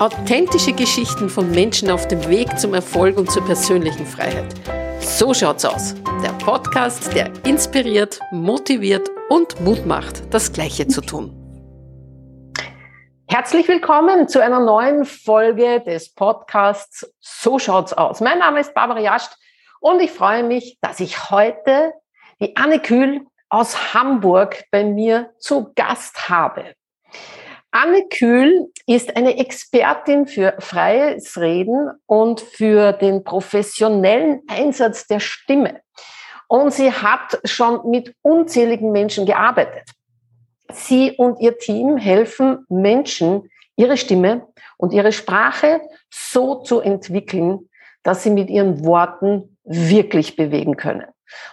Authentische Geschichten von Menschen auf dem Weg zum Erfolg und zur persönlichen Freiheit. So schaut's aus. Der Podcast, der inspiriert, motiviert und Mut macht, das Gleiche zu tun. Herzlich willkommen zu einer neuen Folge des Podcasts So schaut's aus. Mein Name ist Barbara Jascht und ich freue mich, dass ich heute die Anne Kühl aus Hamburg bei mir zu Gast habe. Anne Kühl ist eine Expertin für freies Reden und für den professionellen Einsatz der Stimme. Und sie hat schon mit unzähligen Menschen gearbeitet. Sie und ihr Team helfen Menschen, ihre Stimme und ihre Sprache so zu entwickeln, dass sie mit ihren Worten wirklich bewegen können.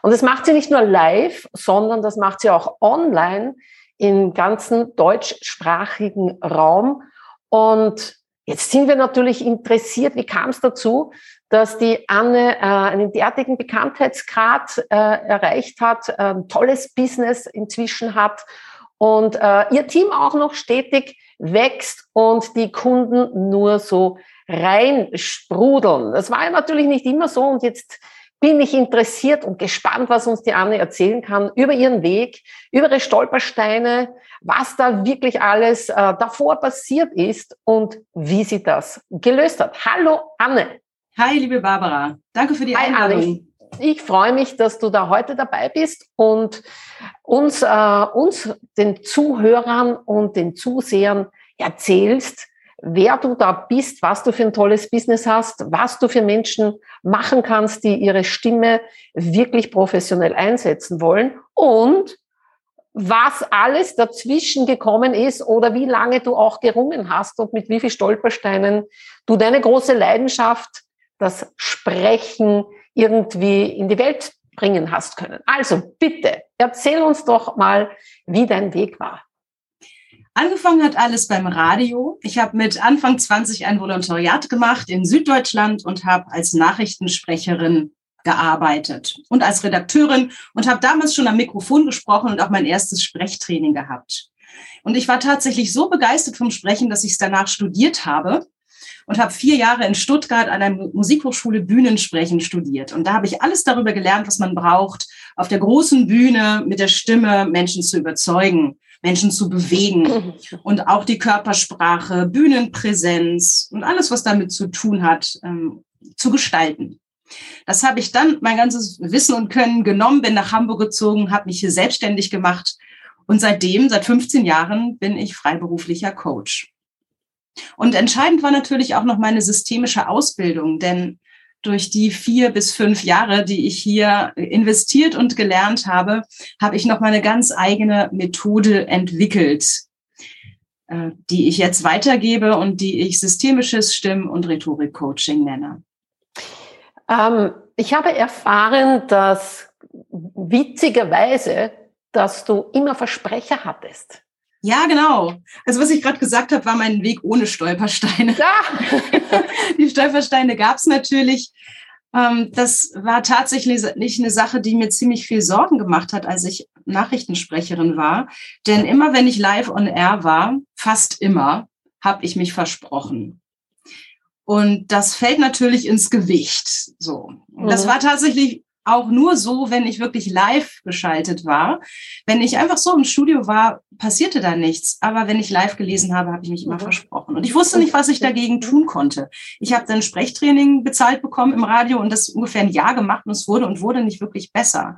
Und das macht sie nicht nur live, sondern das macht sie auch online im ganzen deutschsprachigen Raum. Und jetzt sind wir natürlich interessiert, wie kam es dazu, dass die Anne äh, einen derartigen Bekanntheitsgrad äh, erreicht hat, äh, tolles Business inzwischen hat und äh, ihr Team auch noch stetig wächst und die Kunden nur so reinsprudeln. Das war ja natürlich nicht immer so und jetzt bin ich interessiert und gespannt, was uns die Anne erzählen kann über ihren Weg, über ihre Stolpersteine, was da wirklich alles äh, davor passiert ist und wie sie das gelöst hat. Hallo Anne. Hi, liebe Barbara. Danke für die Hi, Einladung. Anne. Ich, ich freue mich, dass du da heute dabei bist und uns, äh, uns den Zuhörern und den Zusehern erzählst, wer du da bist, was du für ein tolles Business hast, was du für Menschen machen kannst, die ihre Stimme wirklich professionell einsetzen wollen und was alles dazwischen gekommen ist oder wie lange du auch gerungen hast und mit wie viel Stolpersteinen du deine große Leidenschaft, das Sprechen irgendwie in die Welt bringen hast können. Also bitte, erzähl uns doch mal, wie dein Weg war. Angefangen hat alles beim Radio. Ich habe mit Anfang 20 ein Volontariat gemacht in Süddeutschland und habe als Nachrichtensprecherin gearbeitet und als Redakteurin und habe damals schon am Mikrofon gesprochen und auch mein erstes Sprechtraining gehabt. Und ich war tatsächlich so begeistert vom Sprechen, dass ich es danach studiert habe und habe vier Jahre in Stuttgart an der Musikhochschule Bühnensprechen studiert. Und da habe ich alles darüber gelernt, was man braucht, auf der großen Bühne mit der Stimme Menschen zu überzeugen. Menschen zu bewegen und auch die Körpersprache, Bühnenpräsenz und alles, was damit zu tun hat, ähm, zu gestalten. Das habe ich dann mein ganzes Wissen und Können genommen, bin nach Hamburg gezogen, habe mich hier selbstständig gemacht und seitdem, seit 15 Jahren, bin ich freiberuflicher Coach. Und entscheidend war natürlich auch noch meine systemische Ausbildung, denn durch die vier bis fünf Jahre, die ich hier investiert und gelernt habe, habe ich noch mal eine ganz eigene Methode entwickelt, äh, die ich jetzt weitergebe und die ich systemisches Stimm- und Rhetorik-Coaching nenne. Ähm, ich habe erfahren, dass witzigerweise, dass du immer Versprecher hattest. Ja, genau. Also was ich gerade gesagt habe, war mein Weg ohne Stolpersteine. Ja. die Stolpersteine gab es natürlich. Ähm, das war tatsächlich nicht eine Sache, die mir ziemlich viel Sorgen gemacht hat, als ich Nachrichtensprecherin war. Denn immer wenn ich live on air war, fast immer, habe ich mich versprochen. Und das fällt natürlich ins Gewicht. So. Und das mhm. war tatsächlich auch nur so, wenn ich wirklich live geschaltet war. Wenn ich einfach so im Studio war, passierte da nichts. Aber wenn ich live gelesen habe, habe ich mich immer mhm. versprochen. Und ich wusste nicht, was ich dagegen tun konnte. Ich habe dann Sprechtraining bezahlt bekommen im Radio und das ungefähr ein Jahr gemacht und es wurde und wurde nicht wirklich besser.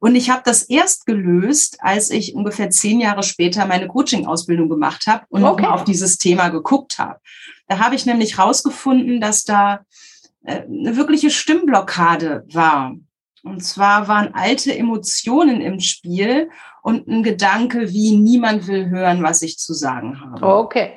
Und ich habe das erst gelöst, als ich ungefähr zehn Jahre später meine Coaching-Ausbildung gemacht habe und okay. auf dieses Thema geguckt habe. Da habe ich nämlich rausgefunden, dass da äh, eine wirkliche Stimmblockade war. Und zwar waren alte Emotionen im Spiel und ein Gedanke wie niemand will hören, was ich zu sagen habe. Okay.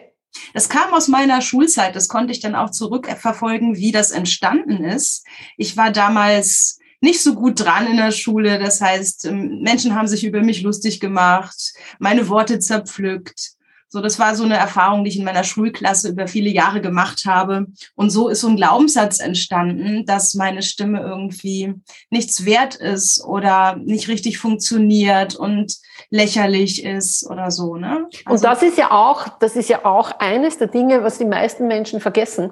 Das kam aus meiner Schulzeit. Das konnte ich dann auch zurückverfolgen, wie das entstanden ist. Ich war damals nicht so gut dran in der Schule. Das heißt, ähm, Menschen haben sich über mich lustig gemacht, meine Worte zerpflückt. So, das war so eine Erfahrung, die ich in meiner Schulklasse über viele Jahre gemacht habe. Und so ist so ein Glaubenssatz entstanden, dass meine Stimme irgendwie nichts wert ist oder nicht richtig funktioniert und lächerlich ist oder so. Ne? Also, und das ist ja auch, das ist ja auch eines der Dinge, was die meisten Menschen vergessen,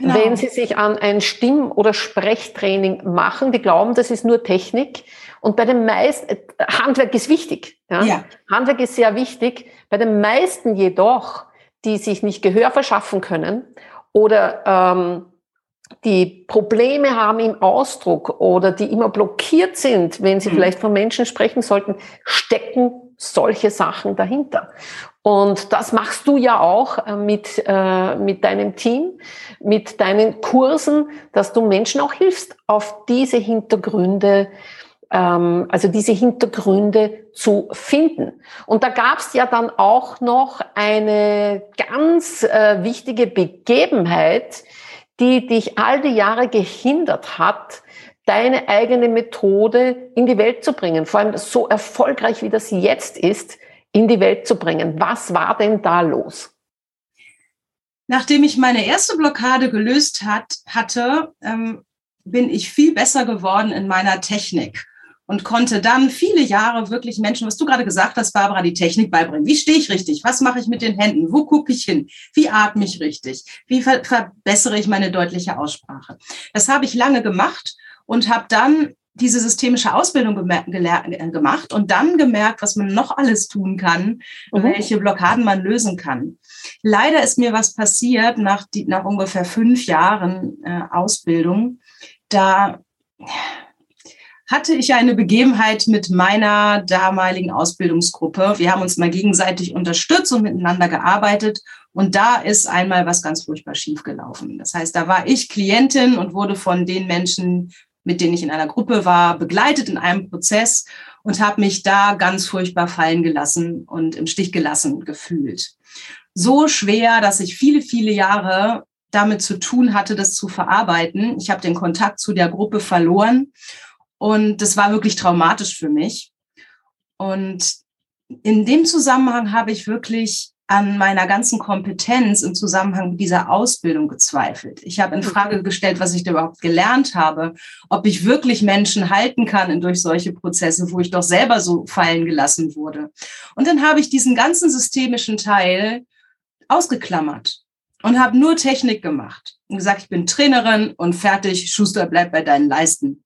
genau. wenn sie sich an ein Stimm- oder Sprechtraining machen. Die glauben, das ist nur Technik. Und bei den meisten, Handwerk ist wichtig. Ja? ja? Handwerk ist sehr wichtig. Bei den meisten jedoch, die sich nicht Gehör verschaffen können oder ähm, die Probleme haben im Ausdruck oder die immer blockiert sind, wenn sie mhm. vielleicht von Menschen sprechen sollten, stecken solche Sachen dahinter. Und das machst du ja auch äh, mit, äh, mit deinem Team, mit deinen Kursen, dass du Menschen auch hilfst, auf diese Hintergründe ähm, also diese Hintergründe zu finden. Und da gab es ja dann auch noch eine ganz äh, wichtige Begebenheit, die dich all die Jahre gehindert hat, deine eigene Methode in die Welt zu bringen, vor allem so erfolgreich wie das jetzt ist, in die Welt zu bringen. Was war denn da los? Nachdem ich meine erste Blockade gelöst hat, hatte, ähm, bin ich viel besser geworden in meiner Technik und konnte dann viele Jahre wirklich Menschen, was du gerade gesagt hast, Barbara, die Technik beibringen. Wie stehe ich richtig? Was mache ich mit den Händen? Wo gucke ich hin? Wie atme ich richtig? Wie ver verbessere ich meine deutliche Aussprache? Das habe ich lange gemacht und habe dann diese systemische Ausbildung äh, gemacht und dann gemerkt, was man noch alles tun kann, mhm. welche Blockaden man lösen kann. Leider ist mir was passiert nach, die, nach ungefähr fünf Jahren äh, Ausbildung. Da hatte ich eine Begebenheit mit meiner damaligen Ausbildungsgruppe. Wir haben uns mal gegenseitig unterstützt und miteinander gearbeitet. Und da ist einmal was ganz furchtbar schiefgelaufen. Das heißt, da war ich Klientin und wurde von den Menschen, mit denen ich in einer Gruppe war, begleitet in einem Prozess und habe mich da ganz furchtbar fallen gelassen und im Stich gelassen gefühlt. So schwer, dass ich viele, viele Jahre damit zu tun hatte, das zu verarbeiten. Ich habe den Kontakt zu der Gruppe verloren und das war wirklich traumatisch für mich. Und in dem Zusammenhang habe ich wirklich an meiner ganzen Kompetenz im Zusammenhang mit dieser Ausbildung gezweifelt. Ich habe in Frage gestellt, was ich da überhaupt gelernt habe, ob ich wirklich Menschen halten kann durch solche Prozesse, wo ich doch selber so fallen gelassen wurde. Und dann habe ich diesen ganzen systemischen Teil ausgeklammert und habe nur Technik gemacht und gesagt, ich bin Trainerin und fertig, Schuster, bleib bei deinen Leisten.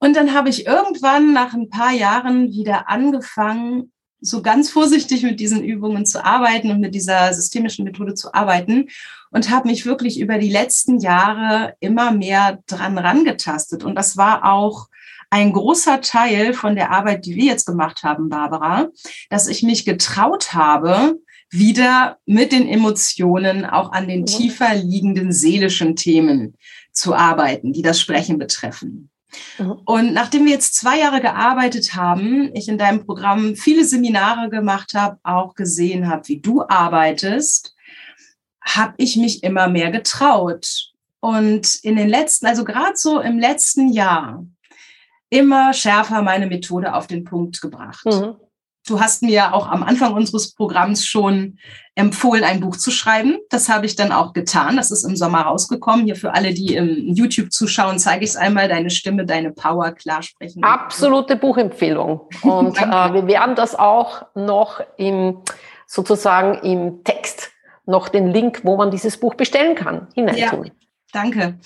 Und dann habe ich irgendwann nach ein paar Jahren wieder angefangen, so ganz vorsichtig mit diesen Übungen zu arbeiten und mit dieser systemischen Methode zu arbeiten und habe mich wirklich über die letzten Jahre immer mehr dran rangetastet. Und das war auch ein großer Teil von der Arbeit, die wir jetzt gemacht haben, Barbara, dass ich mich getraut habe, wieder mit den Emotionen auch an den mhm. tiefer liegenden seelischen Themen zu arbeiten, die das Sprechen betreffen. Mhm. Und nachdem wir jetzt zwei Jahre gearbeitet haben, ich in deinem Programm viele Seminare gemacht habe, auch gesehen habe, wie du arbeitest, habe ich mich immer mehr getraut. Und in den letzten, also gerade so im letzten Jahr, immer schärfer meine Methode auf den Punkt gebracht. Mhm. Du hast mir auch am Anfang unseres Programms schon empfohlen, ein Buch zu schreiben. Das habe ich dann auch getan. Das ist im Sommer rausgekommen. Hier für alle, die im YouTube zuschauen, zeige ich es einmal. Deine Stimme, deine Power klar sprechen. Absolute Buchempfehlung. Und äh, wir werden das auch noch im, sozusagen im Text noch den Link, wo man dieses Buch bestellen kann, hineintun. Ja. Danke.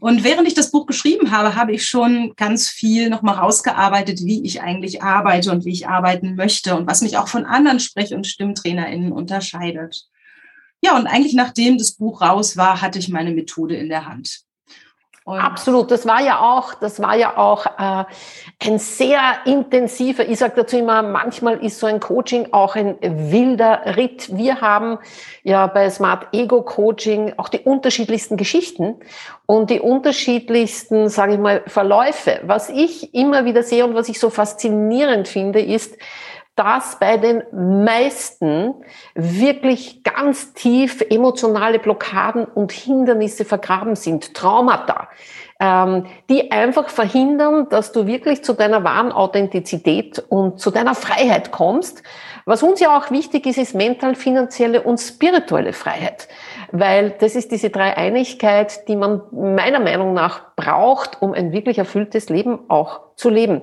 Und während ich das Buch geschrieben habe, habe ich schon ganz viel nochmal rausgearbeitet, wie ich eigentlich arbeite und wie ich arbeiten möchte und was mich auch von anderen Sprech- und StimmtrainerInnen unterscheidet. Ja, und eigentlich nachdem das Buch raus war, hatte ich meine Methode in der Hand. Und Absolut, das war ja auch, das war ja auch äh, ein sehr intensiver, ich sage dazu immer, manchmal ist so ein Coaching auch ein wilder Ritt. Wir haben ja bei Smart Ego Coaching auch die unterschiedlichsten Geschichten und die unterschiedlichsten, sage ich mal, Verläufe. Was ich immer wieder sehe und was ich so faszinierend finde, ist, dass bei den meisten wirklich ganz tief emotionale Blockaden und Hindernisse vergraben sind, Traumata, ähm, die einfach verhindern, dass du wirklich zu deiner wahren Authentizität und zu deiner Freiheit kommst. Was uns ja auch wichtig ist, ist mental, finanzielle und spirituelle Freiheit. Weil das ist diese Dreieinigkeit, die man meiner Meinung nach braucht, um ein wirklich erfülltes Leben auch zu leben.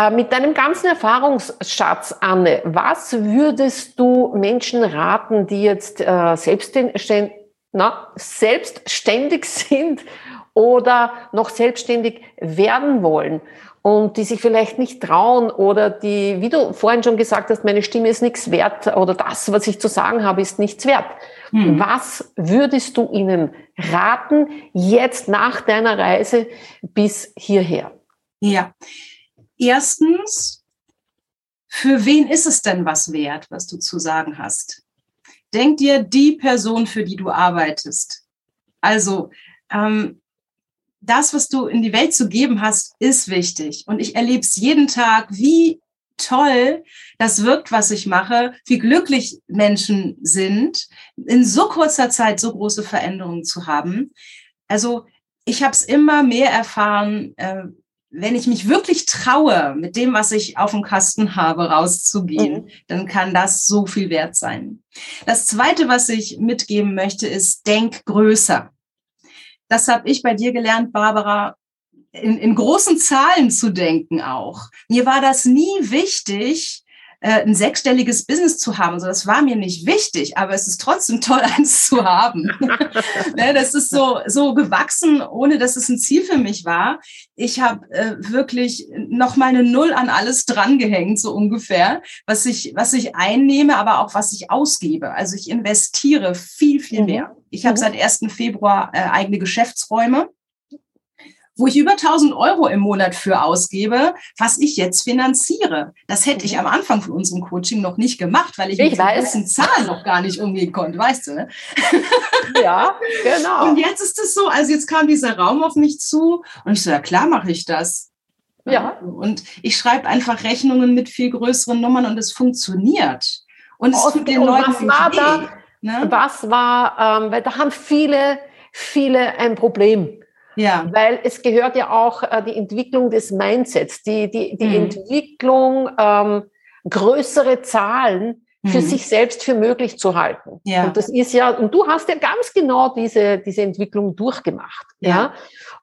Äh, mit deinem ganzen Erfahrungsschatz, Anne, was würdest du Menschen raten, die jetzt äh, selbstständig, na, selbstständig sind oder noch selbstständig werden wollen und die sich vielleicht nicht trauen oder die, wie du vorhin schon gesagt hast, meine Stimme ist nichts wert oder das, was ich zu sagen habe, ist nichts wert. Hm. Was würdest du ihnen raten jetzt nach deiner Reise bis hierher? Ja, erstens, für wen ist es denn was wert, was du zu sagen hast? Denk dir die Person, für die du arbeitest. Also ähm, das, was du in die Welt zu geben hast, ist wichtig. Und ich erlebe es jeden Tag, wie toll das wirkt, was ich mache, wie glücklich Menschen sind, in so kurzer Zeit so große Veränderungen zu haben. Also ich habe es immer mehr erfahren, äh, wenn ich mich wirklich traue, mit dem, was ich auf dem Kasten habe, rauszugehen, mhm. dann kann das so viel wert sein. Das Zweite, was ich mitgeben möchte, ist, denk größer. Das habe ich bei dir gelernt, Barbara, in, in großen Zahlen zu denken auch. Mir war das nie wichtig, äh, ein sechsstelliges Business zu haben. Also das war mir nicht wichtig, aber es ist trotzdem toll, eins zu haben. ne, das ist so, so gewachsen, ohne dass es ein Ziel für mich war. Ich habe äh, wirklich noch mal eine Null an alles drangehängt, so ungefähr, was ich, was ich einnehme, aber auch was ich ausgebe. Also ich investiere viel, viel mhm. mehr. Ich habe mhm. seit 1. Februar äh, eigene Geschäftsräume wo ich über 1000 Euro im Monat für ausgebe, was ich jetzt finanziere. Das hätte ich mhm. am Anfang von unserem Coaching noch nicht gemacht, weil ich, ich mit diesen Zahlen noch gar nicht umgehen konnte, weißt du? Ne? Ja, genau. Und jetzt ist es so, also jetzt kam dieser Raum auf mich zu und ich so, ja klar mache ich das. Ja. Und ich schreibe einfach Rechnungen mit viel größeren Nummern und es funktioniert. Und es tut den Leuten was war da, ne? Was war, ähm, weil da haben viele, viele ein Problem. Ja. Weil es gehört ja auch äh, die Entwicklung des Mindsets, die, die, die mhm. Entwicklung, ähm, größere Zahlen für mhm. sich selbst für möglich zu halten. Ja. Und das ist ja, und du hast ja ganz genau diese, diese Entwicklung durchgemacht. Ja. ja.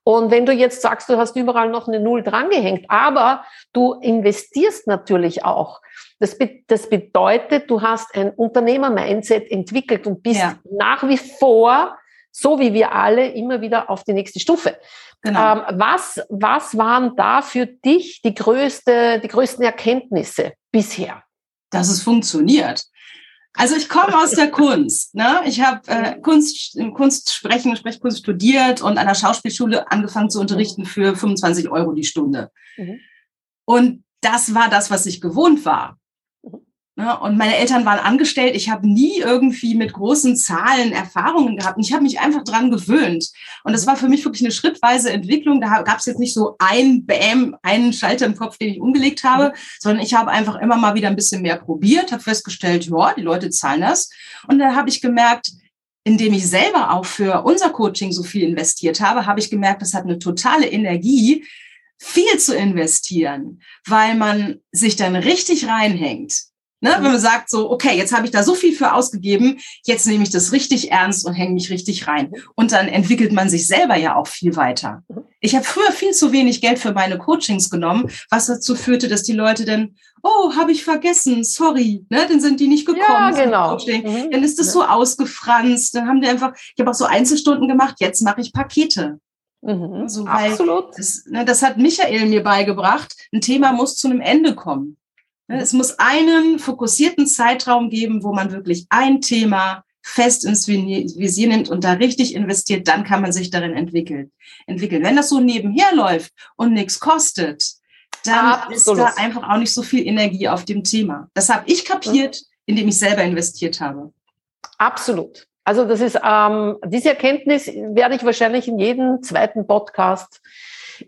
Und wenn du jetzt sagst, du hast überall noch eine Null drangehängt, aber du investierst natürlich auch. Das, be das bedeutet, du hast ein Unternehmer-Mindset entwickelt und bist ja. nach wie vor so wie wir alle immer wieder auf die nächste Stufe. Genau. Ähm, was, was waren da für dich die, größte, die größten Erkenntnisse bisher? Dass es funktioniert. Also ich komme aus der Kunst. Ne? Ich habe äh, Kunst, Kunst sprechen, Sprechkunst studiert und an der Schauspielschule angefangen zu unterrichten für 25 Euro die Stunde. Mhm. Und das war das, was ich gewohnt war. Ne? Und meine Eltern waren angestellt. Ich habe nie irgendwie mit großen Zahlen Erfahrungen gehabt. Und ich habe mich einfach dran gewöhnt. Und das war für mich wirklich eine schrittweise Entwicklung. Da gab es jetzt nicht so ein Bäm, einen Schalter im Kopf, den ich umgelegt habe, sondern ich habe einfach immer mal wieder ein bisschen mehr probiert, habe festgestellt, ja, die Leute zahlen das. Und dann habe ich gemerkt, indem ich selber auch für unser Coaching so viel investiert habe, habe ich gemerkt, das hat eine totale Energie, viel zu investieren, weil man sich dann richtig reinhängt. Ne? Wenn man sagt so, okay, jetzt habe ich da so viel für ausgegeben, jetzt nehme ich das richtig ernst und hänge mich richtig rein. Und dann entwickelt man sich selber ja auch viel weiter. Ich habe früher viel zu wenig Geld für meine Coachings genommen, was dazu führte, dass die Leute dann, oh, habe ich vergessen, sorry, ne? dann sind die nicht gekommen. Ja, genau. Mhm. Dann ist das so ausgefranst. Dann haben die einfach, ich habe auch so Einzelstunden gemacht, jetzt mache ich Pakete. Mhm. Also, Absolut. Das, ne, das hat Michael mir beigebracht. Ein Thema muss zu einem Ende kommen. Ne, es muss einen fokussierten Zeitraum geben, wo man wirklich ein Thema fest ins Visier nimmt und da richtig investiert, dann kann man sich darin entwickeln. entwickeln. Wenn das so nebenher läuft und nichts kostet, dann Absolut. ist da einfach auch nicht so viel Energie auf dem Thema. Das habe ich kapiert, indem ich selber investiert habe. Absolut. Also das ist ähm, diese Erkenntnis werde ich wahrscheinlich in jedem zweiten Podcast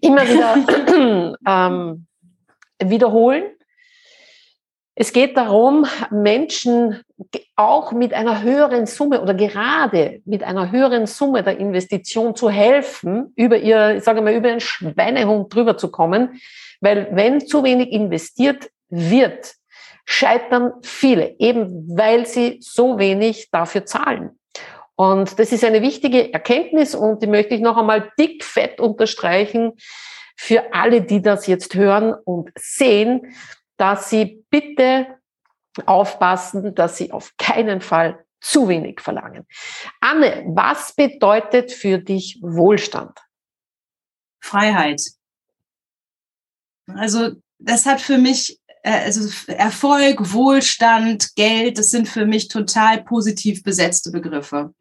immer wieder ähm, wiederholen, es geht darum, Menschen auch mit einer höheren Summe oder gerade mit einer höheren Summe der Investition zu helfen, über ihr, ich sage mal, über den Schweinehund drüber zu kommen. Weil wenn zu wenig investiert wird, scheitern viele, eben weil sie so wenig dafür zahlen. Und das ist eine wichtige Erkenntnis und die möchte ich noch einmal dick fett unterstreichen für alle, die das jetzt hören und sehen, dass sie bitte aufpassen, dass sie auf keinen Fall zu wenig verlangen. Anne, was bedeutet für dich Wohlstand? Freiheit. Also das hat für mich, also Erfolg, Wohlstand, Geld, das sind für mich total positiv besetzte Begriffe.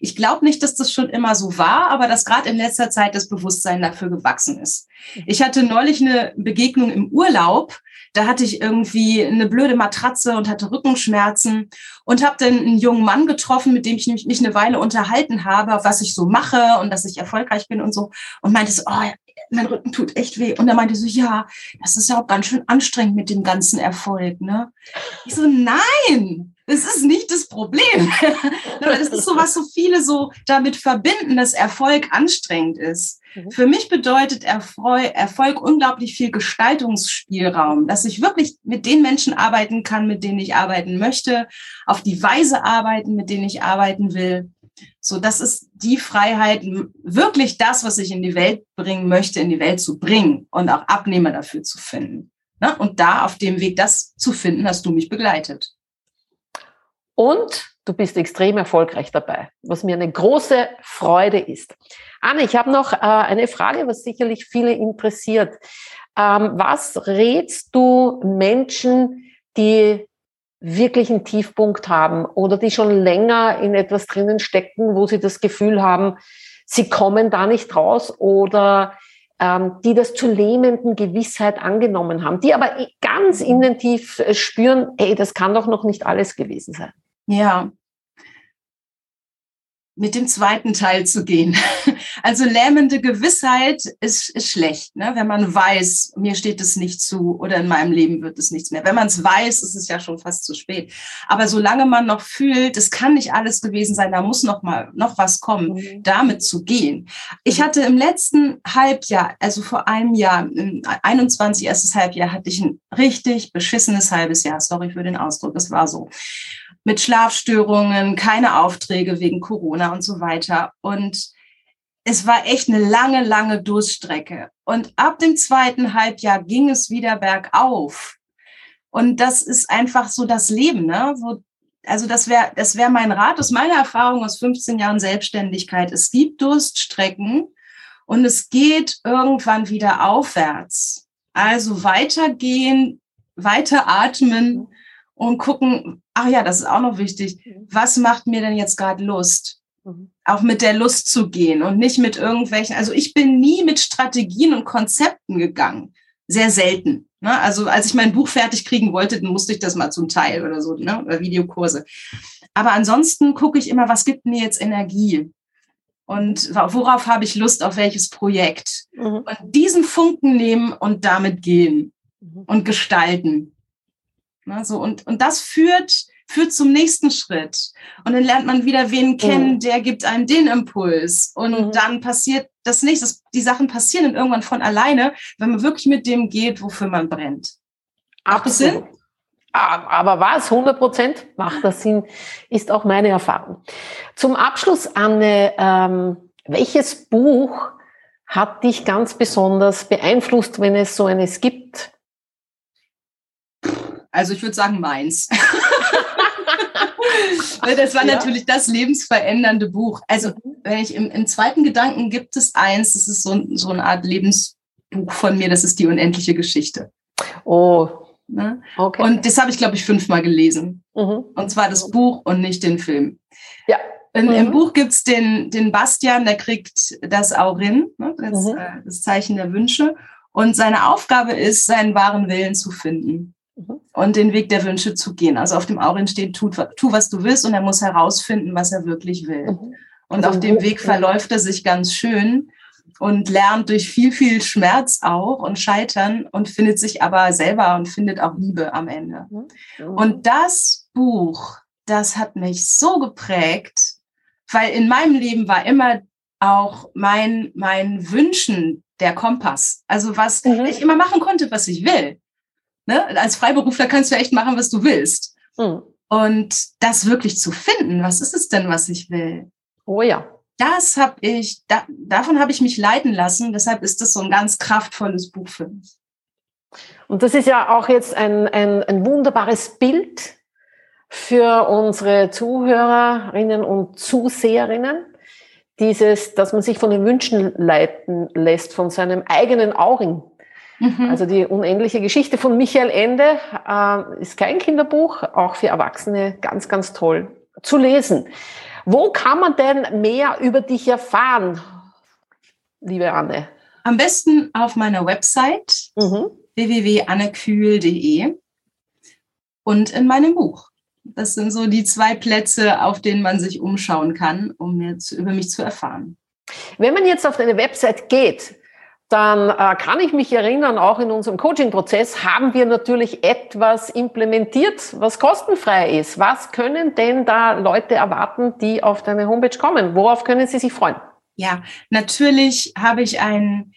Ich glaube nicht, dass das schon immer so war, aber dass gerade in letzter Zeit das Bewusstsein dafür gewachsen ist. Ich hatte neulich eine Begegnung im Urlaub da hatte ich irgendwie eine blöde Matratze und hatte Rückenschmerzen und habe dann einen jungen Mann getroffen, mit dem ich mich eine Weile unterhalten habe, was ich so mache und dass ich erfolgreich bin und so. Und meinte so, oh, mein Rücken tut echt weh. Und er meinte so, ja, das ist ja auch ganz schön anstrengend mit dem ganzen Erfolg, ne? Ich so, nein, das ist nicht das Problem. das ist so, was so viele so damit verbinden, dass Erfolg anstrengend ist. Mhm. Für mich bedeutet Erfolg, Erfolg unglaublich viel Gestaltungsspielraum, dass ich wirklich mit den Menschen arbeiten kann, mit denen ich arbeiten möchte, auf die Weise arbeiten, mit denen ich arbeiten will. So, das ist die Freiheit, wirklich das, was ich in die Welt bringen möchte, in die Welt zu bringen und auch Abnehmer dafür zu finden. Ne? Und da auf dem Weg, das zu finden, hast du mich begleitet. Und du bist extrem erfolgreich dabei, was mir eine große Freude ist. Anne, ich habe noch äh, eine Frage, was sicherlich viele interessiert. Ähm, was rätst du Menschen, die wirklich einen Tiefpunkt haben oder die schon länger in etwas drinnen stecken, wo sie das Gefühl haben, sie kommen da nicht raus oder ähm, die das zur lähmenden Gewissheit angenommen haben, die aber ganz innen tief äh, spüren, ey, das kann doch noch nicht alles gewesen sein. Ja, mit dem zweiten Teil zu gehen. Also lähmende Gewissheit ist, ist schlecht, ne? wenn man weiß, mir steht es nicht zu oder in meinem Leben wird es nichts mehr. Wenn man es weiß, ist es ja schon fast zu spät. Aber solange man noch fühlt, es kann nicht alles gewesen sein, da muss noch mal noch was kommen, mhm. damit zu gehen. Ich hatte im letzten Halbjahr, also vor einem Jahr, im 21 erstes Halbjahr, hatte ich ein richtig beschissenes halbes Jahr. Sorry für den Ausdruck, es war so mit Schlafstörungen, keine Aufträge wegen Corona und so weiter. Und es war echt eine lange, lange Durststrecke. Und ab dem zweiten Halbjahr ging es wieder bergauf. Und das ist einfach so das Leben, ne? So, also das wäre das wäre mein Rat aus meiner Erfahrung aus 15 Jahren Selbstständigkeit. Es gibt Durststrecken und es geht irgendwann wieder aufwärts. Also weitergehen, weiter atmen und gucken, ach ja, das ist auch noch wichtig, mhm. was macht mir denn jetzt gerade Lust? Mhm. Auch mit der Lust zu gehen und nicht mit irgendwelchen, also ich bin nie mit Strategien und Konzepten gegangen. Sehr selten. Ne? Also als ich mein Buch fertig kriegen wollte, dann musste ich das mal zum Teil oder so, ne? oder Videokurse. Aber ansonsten gucke ich immer, was gibt mir jetzt Energie? Und worauf habe ich Lust, auf welches Projekt? Mhm. Und diesen Funken nehmen und damit gehen mhm. und gestalten. Ne, so, und, und das führt, führt zum nächsten Schritt. Und dann lernt man wieder wen mhm. kennen, mhm. der gibt einem den Impuls. Und mhm. dann passiert das nächste. Die Sachen passieren dann irgendwann von alleine, wenn man wirklich mit dem geht, wofür man brennt. Macht das Sinn? Aber was? 100 Prozent macht das Sinn, ist auch meine Erfahrung. Zum Abschluss, Anne, ähm, welches Buch hat dich ganz besonders beeinflusst, wenn es so eines gibt? Also ich würde sagen meins. das war ja. natürlich das lebensverändernde Buch. Also mhm. wenn ich im, im, zweiten Gedanken gibt es eins, das ist so, so eine Art Lebensbuch von mir, das ist die unendliche Geschichte. Oh. Ne? Okay. Und das habe ich, glaube ich, fünfmal gelesen. Mhm. Und zwar das Buch und nicht den Film. Ja. In, mhm. Im Buch gibt es den, den Bastian, der kriegt das Aurin, ne? das, mhm. äh, das Zeichen der Wünsche. Und seine Aufgabe ist, seinen wahren Willen zu finden. Mhm. und den Weg der Wünsche zu gehen. Also auf dem Aurin steht, tu, tu, was du willst und er muss herausfinden, was er wirklich will. Mhm. Und also auf dem Weg verläuft er sich ganz schön und lernt durch viel, viel Schmerz auch und Scheitern und findet sich aber selber und findet auch Liebe am Ende. Mhm. Und das Buch das hat mich so geprägt, weil in meinem Leben war immer auch mein, mein Wünschen der Kompass. Also was mhm. ich immer machen konnte, was ich will. Ne? Als Freiberufler kannst du echt machen, was du willst. Mhm. Und das wirklich zu finden, was ist es denn, was ich will? Oh ja. Das habe ich, da, davon habe ich mich leiten lassen. Deshalb ist das so ein ganz kraftvolles Buch für mich. Und das ist ja auch jetzt ein, ein, ein wunderbares Bild für unsere Zuhörerinnen und Zuseherinnen. Dieses, dass man sich von den Wünschen leiten lässt, von seinem eigenen Augen. Mhm. Also die unendliche Geschichte von Michael Ende äh, ist kein Kinderbuch, auch für Erwachsene ganz, ganz toll zu lesen. Wo kann man denn mehr über dich erfahren, liebe Anne? Am besten auf meiner Website mhm. www.annekühl.de und in meinem Buch. Das sind so die zwei Plätze, auf denen man sich umschauen kann, um mehr zu, über mich zu erfahren. Wenn man jetzt auf deine Website geht, dann äh, kann ich mich erinnern, auch in unserem Coaching-Prozess haben wir natürlich etwas implementiert, was kostenfrei ist. Was können denn da Leute erwarten, die auf deine Homepage kommen? Worauf können sie sich freuen? Ja, natürlich habe ich ein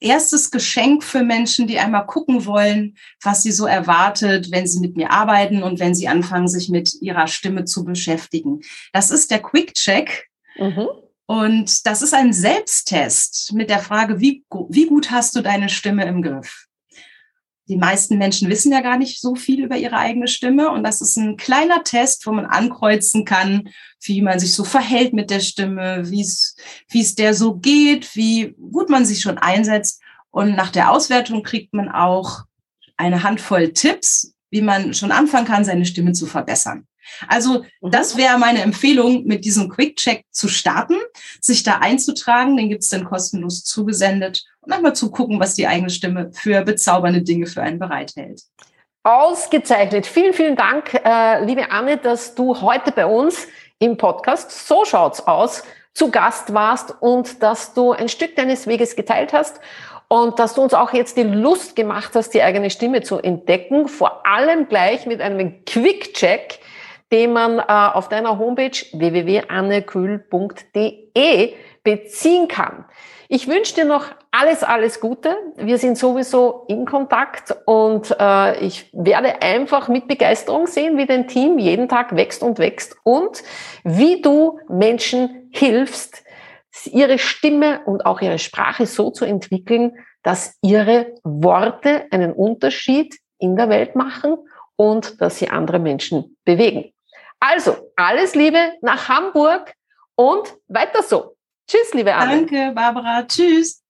erstes Geschenk für Menschen, die einmal gucken wollen, was sie so erwartet, wenn sie mit mir arbeiten und wenn sie anfangen, sich mit ihrer Stimme zu beschäftigen. Das ist der Quick Check. Mhm. Und das ist ein Selbsttest mit der Frage, wie, wie gut hast du deine Stimme im Griff? Die meisten Menschen wissen ja gar nicht so viel über ihre eigene Stimme. Und das ist ein kleiner Test, wo man ankreuzen kann, wie man sich so verhält mit der Stimme, wie es, der so geht, wie gut man sich schon einsetzt. Und nach der Auswertung kriegt man auch eine Handvoll Tipps, wie man schon anfangen kann, seine Stimme zu verbessern. Also mhm. das wäre meine Empfehlung, mit diesem Quick-Check zu starten, sich da einzutragen, den gibt's dann kostenlos zugesendet und einmal zu gucken, was die eigene Stimme für bezaubernde Dinge für einen bereithält. Ausgezeichnet. Vielen, vielen Dank, äh, liebe Anne, dass du heute bei uns im Podcast So schaut's aus zu Gast warst und dass du ein Stück deines Weges geteilt hast und dass du uns auch jetzt die Lust gemacht hast, die eigene Stimme zu entdecken, vor allem gleich mit einem Quick-Check, den man äh, auf deiner Homepage www.annekühl.de beziehen kann. Ich wünsche dir noch alles, alles Gute. Wir sind sowieso in Kontakt und äh, ich werde einfach mit Begeisterung sehen, wie dein Team jeden Tag wächst und wächst und wie du Menschen hilfst, ihre Stimme und auch ihre Sprache so zu entwickeln, dass ihre Worte einen Unterschied in der Welt machen und dass sie andere Menschen bewegen. Also, alles Liebe nach Hamburg und weiter so. Tschüss, liebe Anne. Danke, Barbara. Tschüss.